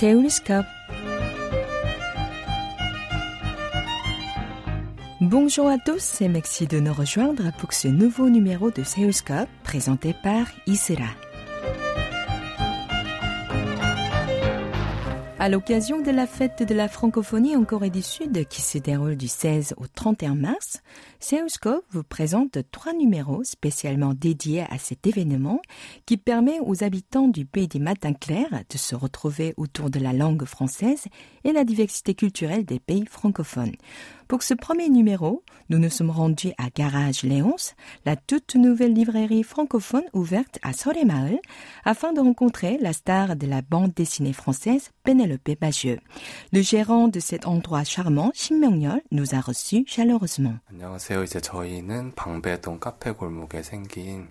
Seoulscope. Bonjour à tous et merci de nous rejoindre pour ce nouveau numéro de Seoulscope présenté par Isra. À l'occasion de la fête de la francophonie en Corée du Sud qui se déroule du 16 au 31 mars, Seoulscope vous présente trois numéros spécialement dédiés à cet événement qui permet aux habitants du pays des matins clairs de se retrouver autour de la langue française et la diversité culturelle des pays francophones. Pour ce premier numéro, nous nous sommes rendus à Garage Léonce, la toute nouvelle librairie francophone ouverte à Soremael, afin de rencontrer la star de la bande dessinée française, Pénélope Bagieux. Le gérant de cet endroit charmant, Shin Myung-yeol, nous a reçus chaleureusement. 안녕하세요. 이제 저희는 방배동 카페 골목에 생긴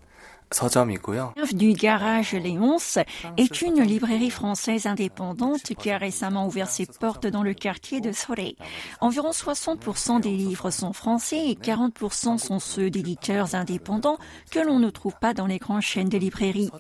Du Garage Léonce est une librairie française indépendante qui a récemment ouvert ses portes dans le quartier de Soleil. Environ 60% des livres sont français et 40% sont ceux d'éditeurs indépendants que l'on ne trouve pas dans les grandes chaînes de librairies.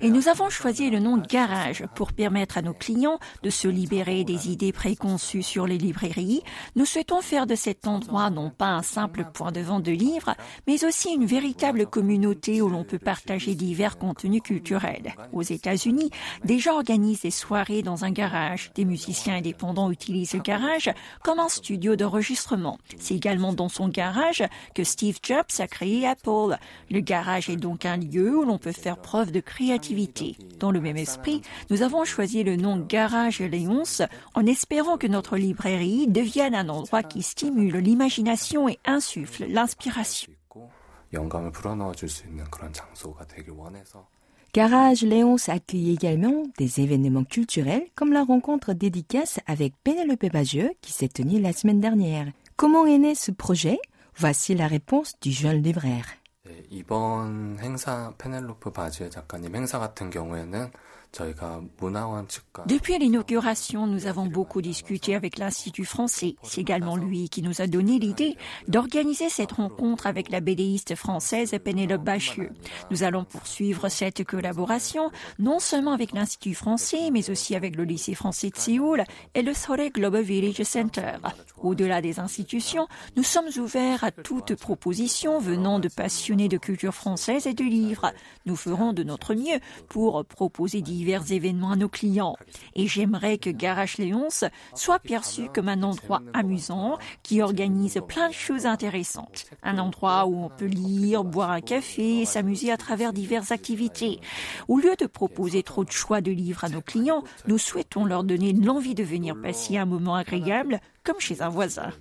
Et nous avons choisi le nom Garage pour permettre à nos clients de se libérer des idées préconçues sur les librairies. Nous souhaitons faire de cet endroit non pas un simple point de vente de livres, mais aussi une véritable communauté où l'on peut partager divers contenus culturels. Aux États-Unis, des gens organisent des soirées dans un garage. Des musiciens indépendants utilisent le garage comme un studio d'enregistrement. C'est également dans son garage que Steve Jobs a créé Apple. Le garage est donc un lieu où l'on peut faire preuve de créativité. Dans le même esprit, nous avons choisi le nom Garage Léonce en espérant que notre librairie devienne un endroit qui stimule l'imagination et insuffle l'inspiration. 영감을 불어넣어 줄 수 있는 그런 장소가 되길 원해서 Garage Léonce accueille également des événements culturels comme la rencontre dédicace avec Pénélope Bagieux qui s'est tenue la semaine dernière. Comment est né ce projet Voici la réponse du jeune libraire. 네, 이번 행사 페넬로프 바지의 작가님 행사 같은 경우에는 depuis l'inauguration, nous avons beaucoup discuté avec l'Institut français. C'est également lui qui nous a donné l'idée d'organiser cette rencontre avec la bédéiste française Pénélope Bachieux. Nous allons poursuivre cette collaboration non seulement avec l'Institut français, mais aussi avec le lycée français de Séoul et le Seoul Global Village Center. Au-delà des institutions, nous sommes ouverts à toute proposition venant de passionnés de culture française et de livres. Nous ferons de notre mieux pour proposer divers événements à nos clients. Et j'aimerais que Garage Léonce soit perçu comme un endroit amusant qui organise plein de choses intéressantes. Un endroit où on peut lire, boire un café et s'amuser à travers diverses activités. Au lieu de proposer trop de choix de livres à nos clients, nous souhaitons leur donner l'envie de venir passer un moment agréable comme chez un voisin.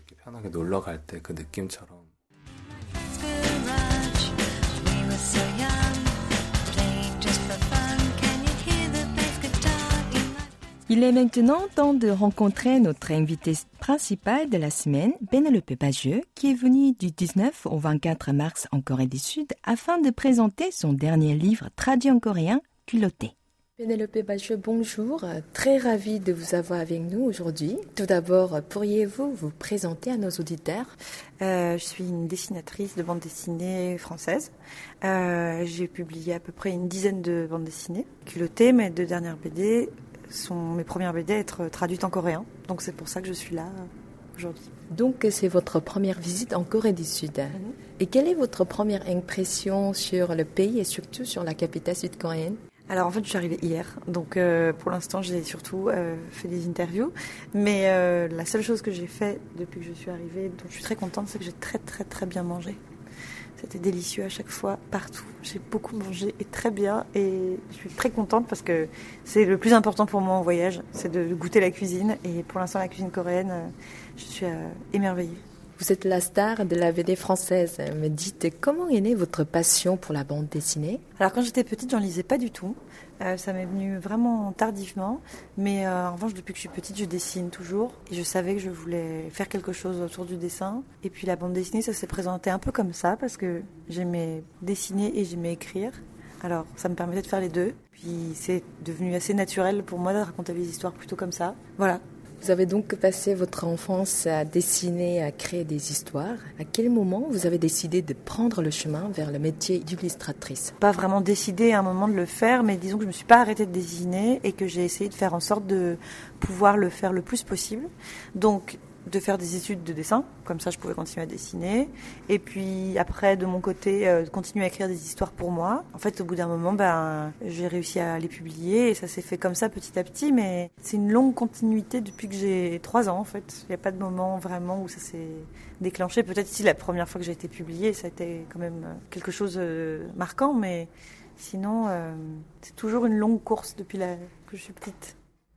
Il est maintenant temps de rencontrer notre invité principal de la semaine, Pénélope Bagieux, qui est venue du 19 au 24 mars en Corée du Sud afin de présenter son dernier livre traduit en coréen, Culotté. Pénélope Bagieux, bonjour. Très ravie de vous avoir avec nous aujourd'hui. Tout d'abord, pourriez-vous vous présenter à nos auditeurs? Euh, je suis une dessinatrice de bande dessinée française. Euh, J'ai publié à peu près une dizaine de bandes dessinées. Culottées, mes deux dernières BD sont mes premières BD à être traduites en coréen. Donc c'est pour ça que je suis là euh, aujourd'hui. Donc, c'est votre première visite en Corée du Sud. Et quelle est votre première impression sur le pays et surtout sur la capitale sud-coréenne? Alors en fait, je suis arrivée hier, donc euh, pour l'instant, j'ai surtout euh, fait des interviews. Mais euh, la seule chose que j'ai fait depuis que je suis arrivée, dont je suis très contente, c'est que j'ai très très très bien mangé. C'était délicieux à chaque fois, partout. J'ai beaucoup mangé et très bien, et je suis très contente parce que c'est le plus important pour moi en voyage, c'est de goûter la cuisine. Et pour l'instant, la cuisine coréenne, euh, je suis euh, émerveillée. Vous êtes la star de la BD française. Me dites, comment est née votre passion pour la bande dessinée? Alors quand j'étais petite, j'en lisais pas du tout. Euh, ça m'est venu vraiment tardivement. Mais euh, en revanche, depuis que je suis petite, je dessine toujours. Et je savais que je voulais faire quelque chose autour du dessin. Et puis la bande dessinée, ça s'est présenté un peu comme ça parce que j'aimais dessiner et j'aimais écrire. Alors ça me permettait de faire les deux. Puis c'est devenu assez naturel pour moi de raconter des histoires plutôt comme ça. Voilà. Vous avez donc passé votre enfance à dessiner, à créer des histoires. À quel moment vous avez décidé de prendre le chemin vers le métier d'illustratrice? Pas vraiment décidé à un moment de le faire, mais disons que je me suis pas arrêtée de dessiner et que j'ai essayé de faire en sorte de pouvoir le faire le plus possible. Donc de faire des études de dessin, comme ça je pouvais continuer à dessiner. Et puis après, de mon côté, euh, continuer à écrire des histoires pour moi. En fait, au bout d'un moment, ben, j'ai réussi à les publier et ça s'est fait comme ça petit à petit. Mais c'est une longue continuité depuis que j'ai trois ans en fait. Il n'y a pas de moment vraiment où ça s'est déclenché. Peut-être si la première fois que j'ai été publiée, ça a été quand même quelque chose de euh, marquant, mais sinon, euh, c'est toujours une longue course depuis la... que je suis petite.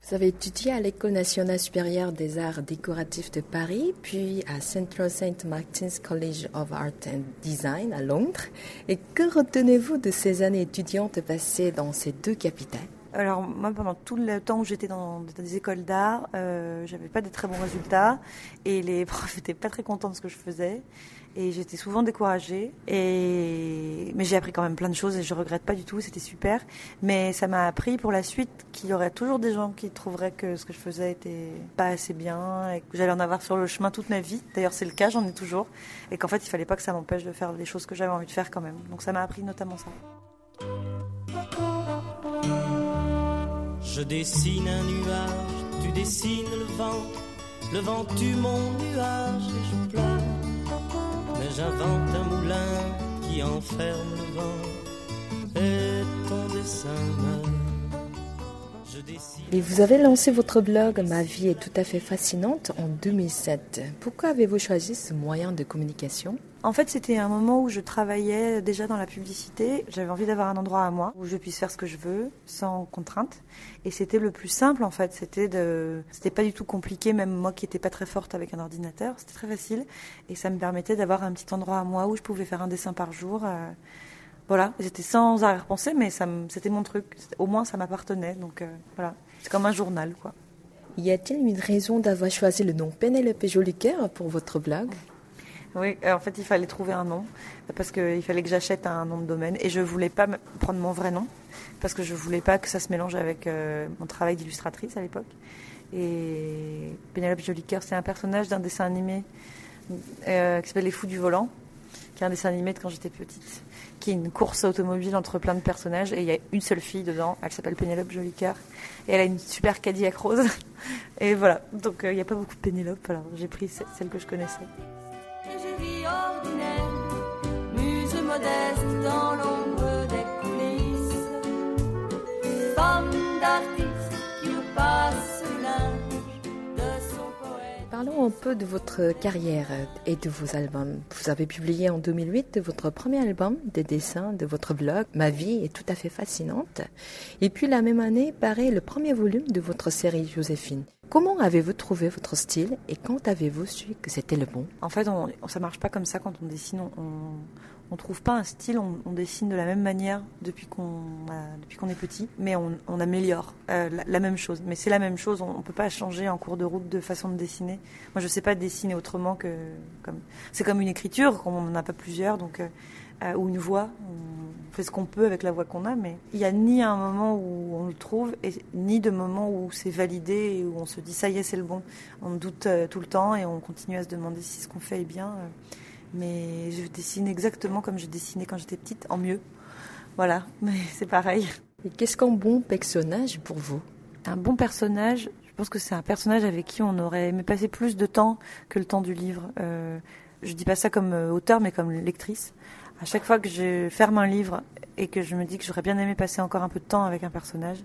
Vous avez étudié à l'École nationale supérieure des arts décoratifs de Paris, puis à Central St. Martin's College of Art and Design à Londres? Et que retenez-vous de ces années étudiantes passées dans ces deux capitales? Alors moi, pendant tout le temps où j'étais dans, des écoles d'art, euh, j'avais pas de très bons résultats et les profs étaient pas très contents de ce que je faisais et j'étais souvent découragée. Et mais j'ai appris quand même plein de choses et je regrette pas du tout. C'était super, mais ça m'a appris pour la suite qu'il y aurait toujours des gens qui trouveraient que ce que je faisais était pas assez bien et que j'allais en avoir sur le chemin toute ma vie. D'ailleurs, c'est le cas, j'en ai toujours, et qu'en fait, il fallait pas que ça m'empêche de faire les choses que j'avais envie de faire quand même. Donc ça m'a appris notamment ça. Je dessine un nuage, tu dessines le vent, le vent tue mon nuage et je pleure. J'invente un moulin qui enferme le vent et ton dessin. Et vous avez lancé votre blog Ma vie est tout à fait fascinante en 2007. Pourquoi avez-vous choisi ce moyen de communication? En fait, c'était un moment où je travaillais déjà dans la publicité. J'avais envie d'avoir un endroit à moi où je puisse faire ce que je veux sans contrainte. Et c'était le plus simple en fait. C'était de, pas du tout compliqué. Même moi qui n'étais pas très forte avec un ordinateur, c'était très facile. Et ça me permettait d'avoir un petit endroit à moi où je pouvais faire un dessin par jour. Euh, voilà, j'étais sans arrière-pensée, mais ça, c'était mon truc. Au moins, ça m'appartenait. Donc euh, voilà, c'est comme un journal, quoi. Y a-t-il une raison d'avoir choisi le nom Pénélope Jolicoeur pour votre blog oui, euh, en fait, il fallait trouver un nom parce qu'il fallait que j'achète un nom de domaine et je voulais pas prendre mon vrai nom parce que je voulais pas que ça se mélange avec euh, mon travail d'illustratrice à l'époque. Et Pénélope Jolicoeur, c'est un personnage d'un dessin animé euh, qui s'appelle Les Fous du Volant, qui est un dessin animé de quand j'étais petite, qui est une course automobile entre plein de personnages et il y a une seule fille dedans, elle s'appelle Pénélope Jolicoeur et elle a une super Cadillac rose. et voilà, donc il n'y a pas beaucoup de Pénélope, alors j'ai pris celle que je connaissais. Modeste dans l'ombre des coulisses, femme Parlons un peu de votre carrière et de vos albums. Vous avez publié en 2008 votre premier album des dessins de votre blog Ma vie est tout à fait fascinante. Et puis la même année paraît le premier volume de votre série Joséphine. Comment avez-vous trouvé votre style et quand avez-vous su que c'était le bon? En fait, on, ça marche pas comme ça quand on dessine. On, on, trouve pas un style, on, dessine de la même manière depuis qu'on depuis qu'on est petit, mais on, améliore euh, la, même chose. Mais c'est la même chose, on, ne peut pas changer en cours de route de façon de dessiner. Moi, je sais pas dessiner autrement que comme c'est comme une écriture, on n'en a pas plusieurs, donc euh, euh, ou une voix. On fait ce qu'on peut avec la voix qu'on a, mais il n'y a ni un moment où on le trouve, et ni de moment où c'est validé où on se dit ça y est, c'est le bon. On doute euh, tout le temps et on continue à se demander si ce qu'on fait est bien. Euh. mais je dessine exactement comme je dessinais quand j'étais petite, en mieux. Voilà, mais c'est pareil. Et qu'est-ce qu'un bon personnage pour vous? Un bon personnage, je pense que c'est un personnage avec qui on aurait aimé passer plus de temps que le temps du livre. Euh, je dis pas ça comme auteur, mais comme lectrice. À chaque fois que je ferme un livre et que je me dis que j'aurais bien aimé passer encore un peu de temps avec un personnage,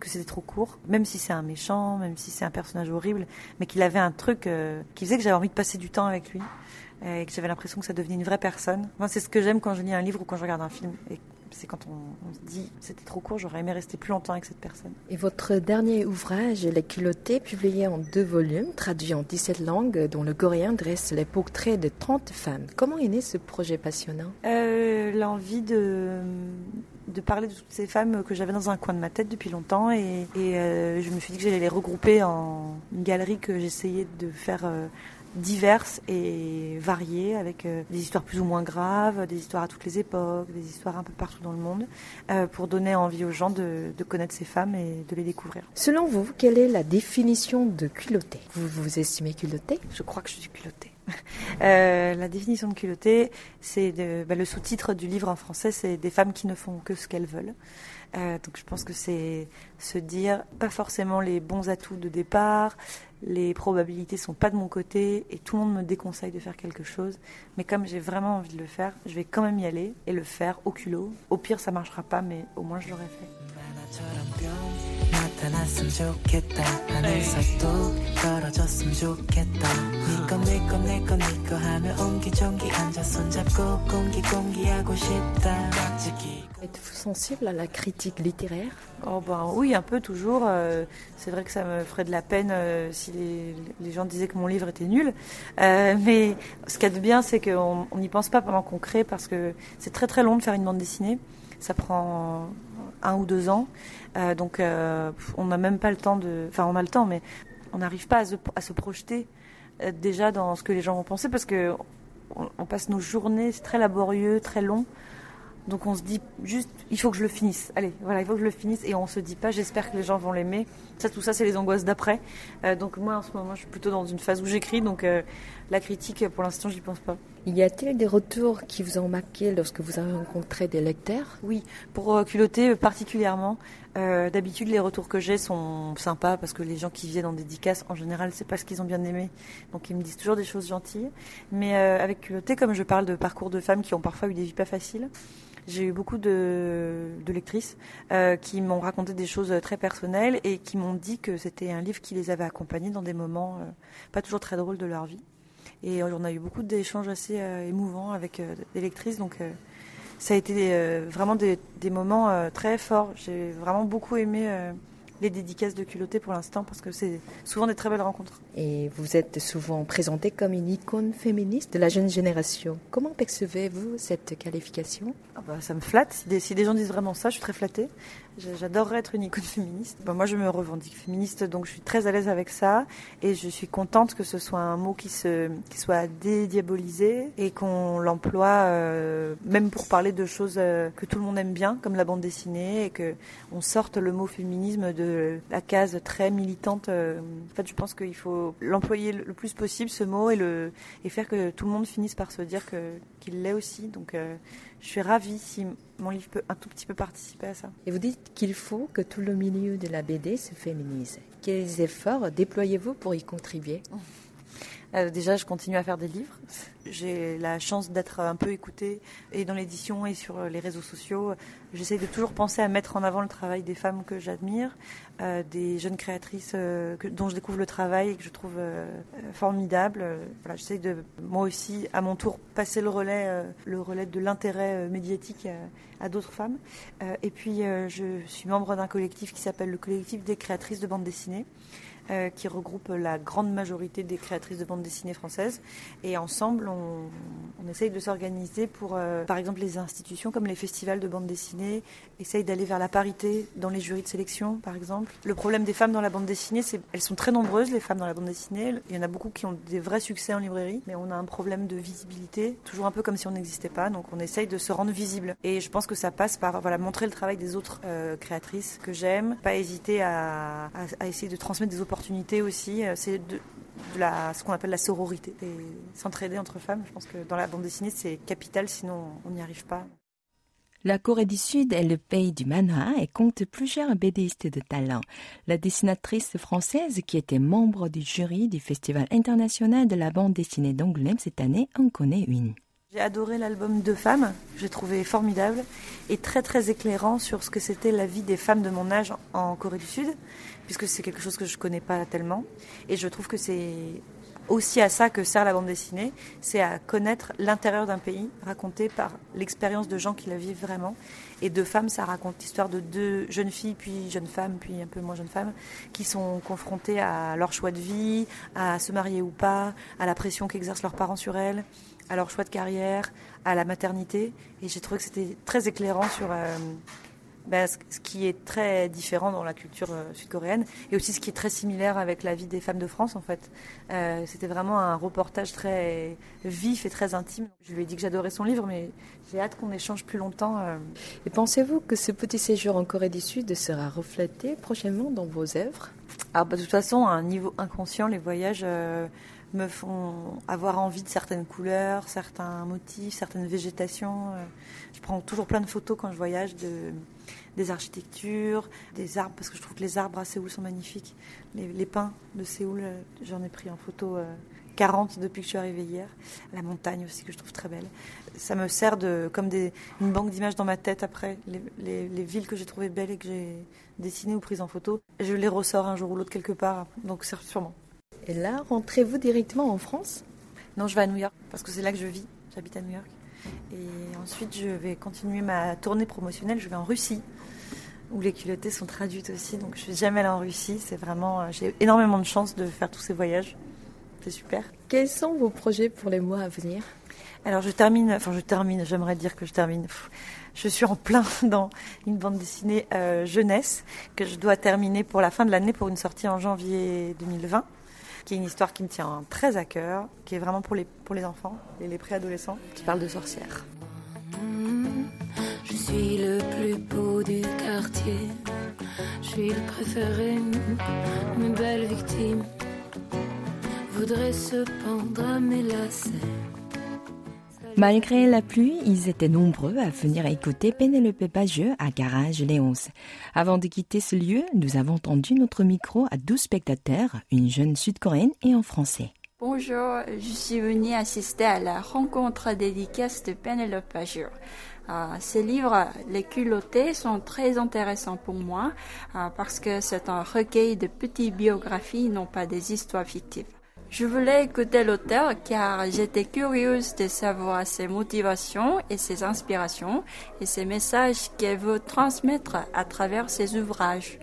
que c'était trop court, même si c'est un méchant, même si c'est un personnage horrible, mais qu'il avait un truc euh, qui faisait que j'avais envie de passer du temps avec lui et que j'avais l'impression que ça devenait une vraie personne. Moi, c'est ce que j'aime quand je lis un livre ou quand je regarde un film. Et c'est quand on, se dit c'était trop court, j'aurais aimé rester plus longtemps avec cette personne. Et votre dernier ouvrage, Les culottés, publié en deux volumes, traduit en 17 langues, dont le coréen dresse les portraits de 30 femmes. Comment est né ce projet passionnant? Euh, L'envie de de parler de toutes ces femmes que j'avais dans un coin de ma tête depuis longtemps et, euh, je me suis dit que j'allais les regrouper en une galerie que j'essayais de faire euh, diverses et variées, avec euh, des histoires plus ou moins graves, des histoires à toutes les époques, des histoires un peu partout dans le monde, pour donner envie aux gens de, de, connaître ces femmes et de les découvrir. Selon vous, quelle est la définition de culotté? Vous vous estimez culotté? Je crois que je suis culottée. Euh, la définition de culotté, c'est bah, le sous-titre du livre en français, c'est des femmes qui ne font que ce qu'elles veulent. Euh, donc je pense que c'est se dire pas forcément les bons atouts de départ, les probabilités sont pas de mon côté et tout le monde me déconseille de faire quelque chose. Mais comme j'ai vraiment envie de le faire, je vais quand même y aller et le faire au culot. Au pire, ça marchera pas, mais au moins je l'aurais fait. Êtes-vous sensible à la critique littéraire Oh ben oui, un peu toujours. Euh, c'est vrai que ça me ferait de la peine euh, si les, gens disaient que mon livre était nul. Euh, mais ce qu'il y a de bien, c'est qu'on n'y pense pas pendant qu'on crée parce que c'est très très long de faire une bande dessinée. Ça prend un ou deux ans. donc on n'a même pas le temps de... Enfin on a le temps, mais on n'arrive pas à se, projeter déjà dans ce que les gens vont penser parce que on passe nos journées, c'est très laborieux, très long. Donc on se dit juste, il faut que je le finisse. Allez, voilà, il faut que je le finisse. Et on se dit pas, j'espère que les gens vont l'aimer. Ça, tout ça, c'est les angoisses d'après. Euh, donc moi, en ce moment, je suis plutôt dans une phase où j'écris. Donc euh, la critique, pour l'instant, j'y pense pas. Y a-t-il des retours qui vous ont marqué lorsque vous avez rencontré des lecteurs? Oui, pour euh, culotter particulièrement. D'habitude, les retours que j'ai sont sympas parce que les gens qui viennent en dédicace, en général, c'est pas ce qu'ils ont bien aimé. Donc ils me disent toujours des choses gentilles. Mais avec culotté, comme je parle de parcours de femmes qui ont parfois eu des vies pas faciles, j'ai eu beaucoup de, lectrices euh, qui m'ont raconté des choses très personnelles et qui m'ont dit que c'était un livre qui les avait accompagnées dans des moments euh, pas toujours très drôles de leur vie. Et on a eu beaucoup d'échanges assez euh, émouvants avec des lectrices, donc ça a été vraiment des, des moments très forts. J'ai vraiment beaucoup aimé les dédicaces de culotté pour l'instant parce que c'est souvent des très belles rencontres. Et vous êtes souvent présentée comme une icône féministe de la jeune génération. Comment percevez-vous cette qualification? Ah bah, Ça me flatte. Si des, si des gens disent vraiment ça, je suis très flattée. J'adorerais être une icône féministe. moi, je me revendique féministe, donc je suis très à l'aise avec ça. Et je suis contente que ce soit un mot qui, se, qui soit dédiabolisé et qu'on l'emploie euh, même pour parler de choses euh, que tout le monde aime bien, comme la bande dessinée, et qu'on sorte le mot féminisme de la case très militante. Euh. En fait, je pense qu'il faut l'employer le plus possible, ce mot, et, le, et faire que tout le monde finisse par se dire qu'il l'est aussi. Donc, je suis ravie si mon livre peut un tout petit peu participer à ça. Et vous dites qu'il faut que tout le milieu de la BD se féminise. Quels efforts déployez-vous pour y contribuer? euh, déjà, je continue à faire des livres. J'ai la chance d'être un peu écoutée et dans l'édition et sur les réseaux sociaux. J'essaie de toujours penser à mettre en avant le travail des femmes que j'admire, euh, des jeunes créatrices euh, dont je découvre le travail et que je trouve formidable. Voilà, j'essaie de moi aussi, à mon tour, passer le relais, le relais de l'intérêt médiatique à d'autres femmes. et puis, je suis membre d'un collectif qui s'appelle le collectif des créatrices de bande dessinée. Euh, qui regroupe la grande majorité des créatrices de bande dessinée françaises. Et ensemble, on, essaye de s'organiser pour, euh, par exemple, les institutions comme les festivals de bande dessinée, essayent d'aller vers la parité dans les jurys de sélection, par exemple. Le problème des femmes dans la bande dessinée, c'est elles sont très nombreuses, les femmes dans la bande dessinée. Il y en a beaucoup qui ont des vrais succès en librairie, mais on a un problème de visibilité, toujours un peu comme si on n'existait pas. Donc on essaye de se rendre visible. Et je pense que ça passe par voilà, montrer le travail des autres euh, créatrices que j'aime, pas hésiter à, à essayer de transmettre des opportunités aussi. Euh, c'est de, la, ce qu'on appelle la sororité, s'entraider entre femmes. Je pense que dans la bande dessinée, c'est capital, sinon on n'y arrive pas. La Corée du Sud est le pays du manhwa et compte plusieurs BDistes de talent. La dessinatrice française qui était membre du jury du Festival international de la bande dessinée d'Angoulême cette année en connaît une. J'ai adoré l'album Deux femmes, j'ai trouvé formidable et très très éclairant sur ce que c'était la vie des femmes de mon âge en Corée du Sud, puisque c'est quelque chose que je connais pas tellement. Et je trouve que c'est aussi à ça que sert la bande dessinée, c'est à connaître l'intérieur d'un pays raconté par l'expérience de gens qui la vivent vraiment. Et Deux femmes, ça raconte l'histoire de deux jeunes filles, puis jeunes femmes, puis un peu moins jeunes femmes, qui sont confrontées à leur choix de vie, à se marier ou pas, à la pression qu'exercent leurs parents sur elles à leur choix de carrière, à la maternité. Et j'ai trouvé que c'était très éclairant sur ben, ce qui est très différent dans la culture euh, sud-coréenne et aussi ce qui est très similaire avec la vie des femmes de France en fait. Euh, c'était vraiment un reportage très vif et très intime. Je lui ai dit que j'adorais son livre, mais j'ai hâte qu'on échange plus longtemps. Euh. Et pensez-vous que ce petit séjour en Corée du Sud sera reflété prochainement dans vos œuvres? Alors, bah, de toute façon, à un niveau inconscient, les voyages me font avoir envie de certaines couleurs, certains motifs, certaines végétations. Je prends toujours plein de photos quand je voyage de des architectures, des arbres, parce que je trouve que les arbres à Séoul sont magnifiques. Les, pins de Séoul, euh, j'en ai pris en photo 40 euh, depuis que je suis arrivée hier. La montagne aussi, que je trouve très belle. Ça me sert de, comme une banque d'images dans ma tête après, les, villes que j'ai trouvées belles et que j'ai dessinées ou prises en photo. Je les ressors un jour ou l'autre quelque part, donc sûrement. Et là, rentrez-vous directement en France? Non, je vais à New York, parce que c'est là que je vis. J'habite à New York. Et ensuite, je vais continuer ma tournée promotionnelle. Je vais en Russie où les culottées sont traduites aussi. Donc je suis jamais allée en Russie. C'est vraiment, euh, j'ai énormément de chance de faire tous ces voyages. C'est super. Quels sont vos projets pour les mois à venir? Alors je termine, enfin je termine, j'aimerais dire que je termine. Je suis en plein dans une bande dessinée euh, jeunesse que je dois terminer pour la fin de l'année pour une sortie en janvier 2020 qui est une histoire qui me tient très à cœur, qui est vraiment pour les, pour les enfants et les préadolescents, qui parle de sorcières. Je suis le plus beau du quartier. Je suis le préféré. Mes belles victimes voudraient se pendre à mes lacets. Malgré la pluie, ils étaient nombreux à venir écouter Pénélope Bageux à Garage Léonce. Avant de quitter ce lieu, nous avons tendu notre micro à 12 spectateurs, une jeune sud-coréenne et en français. Bonjour, je suis venue assister à la rencontre dédicace de Pénélope Bageux. Euh, ces livres, les culottés, sont très intéressants pour moi euh, parce que c'est un recueil de petites biographies, non pas des histoires fictives. Je voulais écouter l'auteur car j'étais curieuse de savoir ses motivations et ses inspirations et ses messages qu'elle veut transmettre à travers ses ouvrages.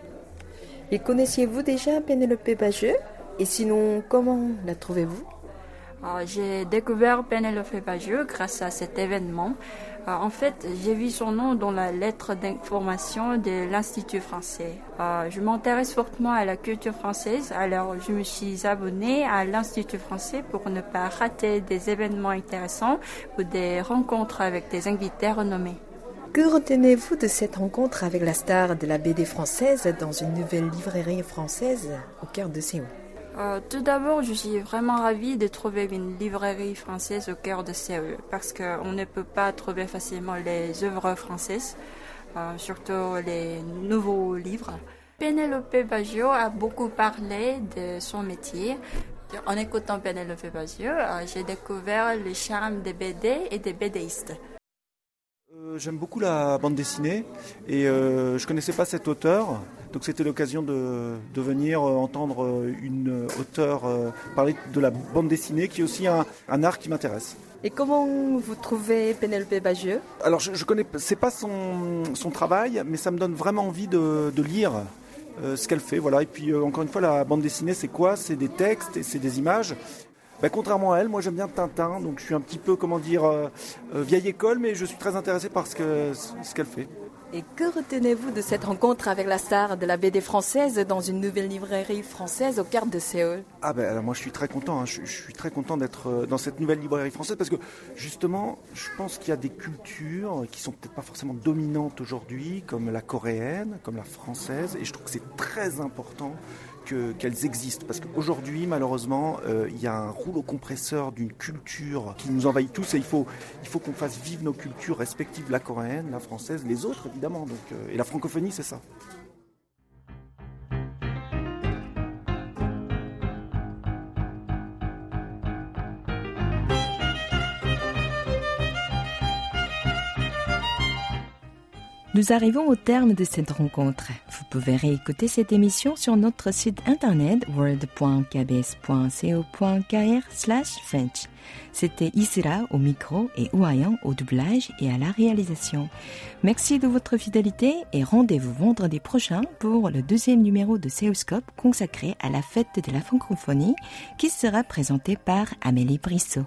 Et connaissiez-vous déjà Pénélope Bageux Et sinon, comment la trouvez-vous? Euh, J'ai découvert Pénélope Bageux grâce à cet événement. Euh, en fait, j'ai vu son nom dans la lettre d'information de l'Institut français. Euh, je m'intéresse fortement à la culture française, alors je me suis abonnée à l'Institut français pour ne pas rater des événements intéressants ou des rencontres avec des invités renommés. Que retenez-vous de cette rencontre avec la star de la BD française dans une nouvelle librairie française au cœur de Séoul? Euh, tout d'abord, je suis vraiment ravie de trouver une librairie française au cœur de Séoul parce qu'on ne peut pas trouver facilement les œuvres françaises, euh, surtout les nouveaux livres. Penelope Baggio a beaucoup parlé de son métier. En écoutant Penelope Baggio, euh, j'ai découvert le charme des BD et des BDistes. J'aime beaucoup la bande dessinée et je ne connaissais pas cet auteur. Donc c'était l'occasion de, venir euh, entendre euh, une auteure euh, parler de la bande dessinée, qui est aussi un, art qui m'intéresse. Et comment vous trouvez Pénélope Bagieux? Alors je, je connais, pas son, travail, mais ça me donne vraiment envie de, lire ce qu'elle fait. Voilà. Et puis encore une fois, la bande dessinée, c'est quoi? C'est des textes et c'est des images. Ben, contrairement à elle, moi j'aime bien Tintin, donc je suis un petit peu, comment dire, vieille école, mais je suis très intéressé par ce qu'elle fait. Et que retenez-vous de cette rencontre avec la star de la BD française dans une nouvelle librairie française au cœur de Séoul? Ah ben alors moi je suis très content, hein. je, suis très content d'être euh, dans cette nouvelle librairie française parce que justement je pense qu'il y a des cultures qui sont peut-être pas forcément dominantes aujourd'hui comme la coréenne, comme la française et je trouve que c'est très important qu'elles existent. Parce qu'aujourd'hui, malheureusement, euh, il y a un rouleau compresseur d'une culture qui nous envahit tous et il faut, il faut qu'on fasse vivre nos cultures respectives, la coréenne, la française, les autres évidemment. Donc, euh, et la francophonie, c'est ça. Nous arrivons au terme de cette rencontre. Vous pouvez réécouter cette émission sur notre site internet world.kbs.co.kr French. C'était Isra au micro et Ouayan au doublage et à la réalisation. Merci de votre fidélité et rendez-vous vendredi prochain pour le deuxième numéro de Seoscope consacré à la fête de la francophonie qui sera présenté par Amélie Brissot.